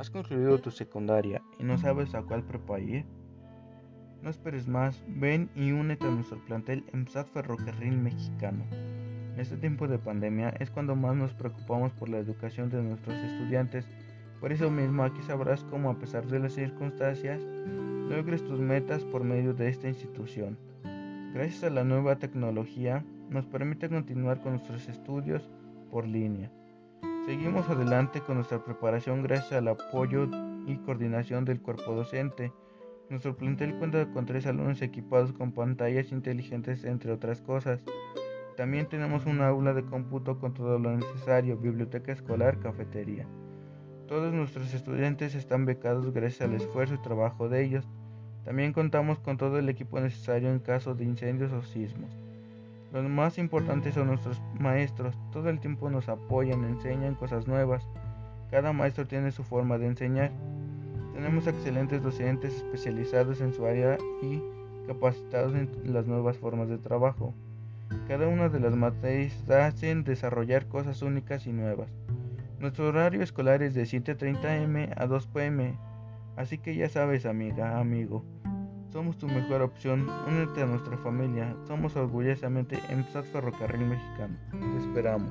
¿Has concluido tu secundaria y no sabes a cuál prepa? No esperes más, ven y únete a nuestro plantel en SAT Ferrocarril Mexicano. En este tiempo de pandemia es cuando más nos preocupamos por la educación de nuestros estudiantes. Por eso mismo aquí sabrás cómo a pesar de las circunstancias logres tus metas por medio de esta institución. Gracias a la nueva tecnología nos permite continuar con nuestros estudios por línea. Seguimos adelante con nuestra preparación gracias al apoyo y coordinación del cuerpo docente. Nuestro plantel cuenta con tres alumnos equipados con pantallas inteligentes entre otras cosas. También tenemos un aula de cómputo con todo lo necesario, biblioteca escolar, cafetería. Todos nuestros estudiantes están becados gracias al esfuerzo y trabajo de ellos. También contamos con todo el equipo necesario en caso de incendios o sismos. Los más importantes son nuestros maestros. Todo el tiempo nos apoyan, enseñan cosas nuevas. Cada maestro tiene su forma de enseñar. Tenemos excelentes docentes especializados en su área y capacitados en las nuevas formas de trabajo. Cada una de las materias hacen desarrollar cosas únicas y nuevas. Nuestro horario escolar es de 7.30 m a 2 pm, así que ya sabes amiga, amigo, somos tu mejor opción, únete a nuestra familia, somos orgullosamente en Ferrocarril Mexicano. Te esperamos.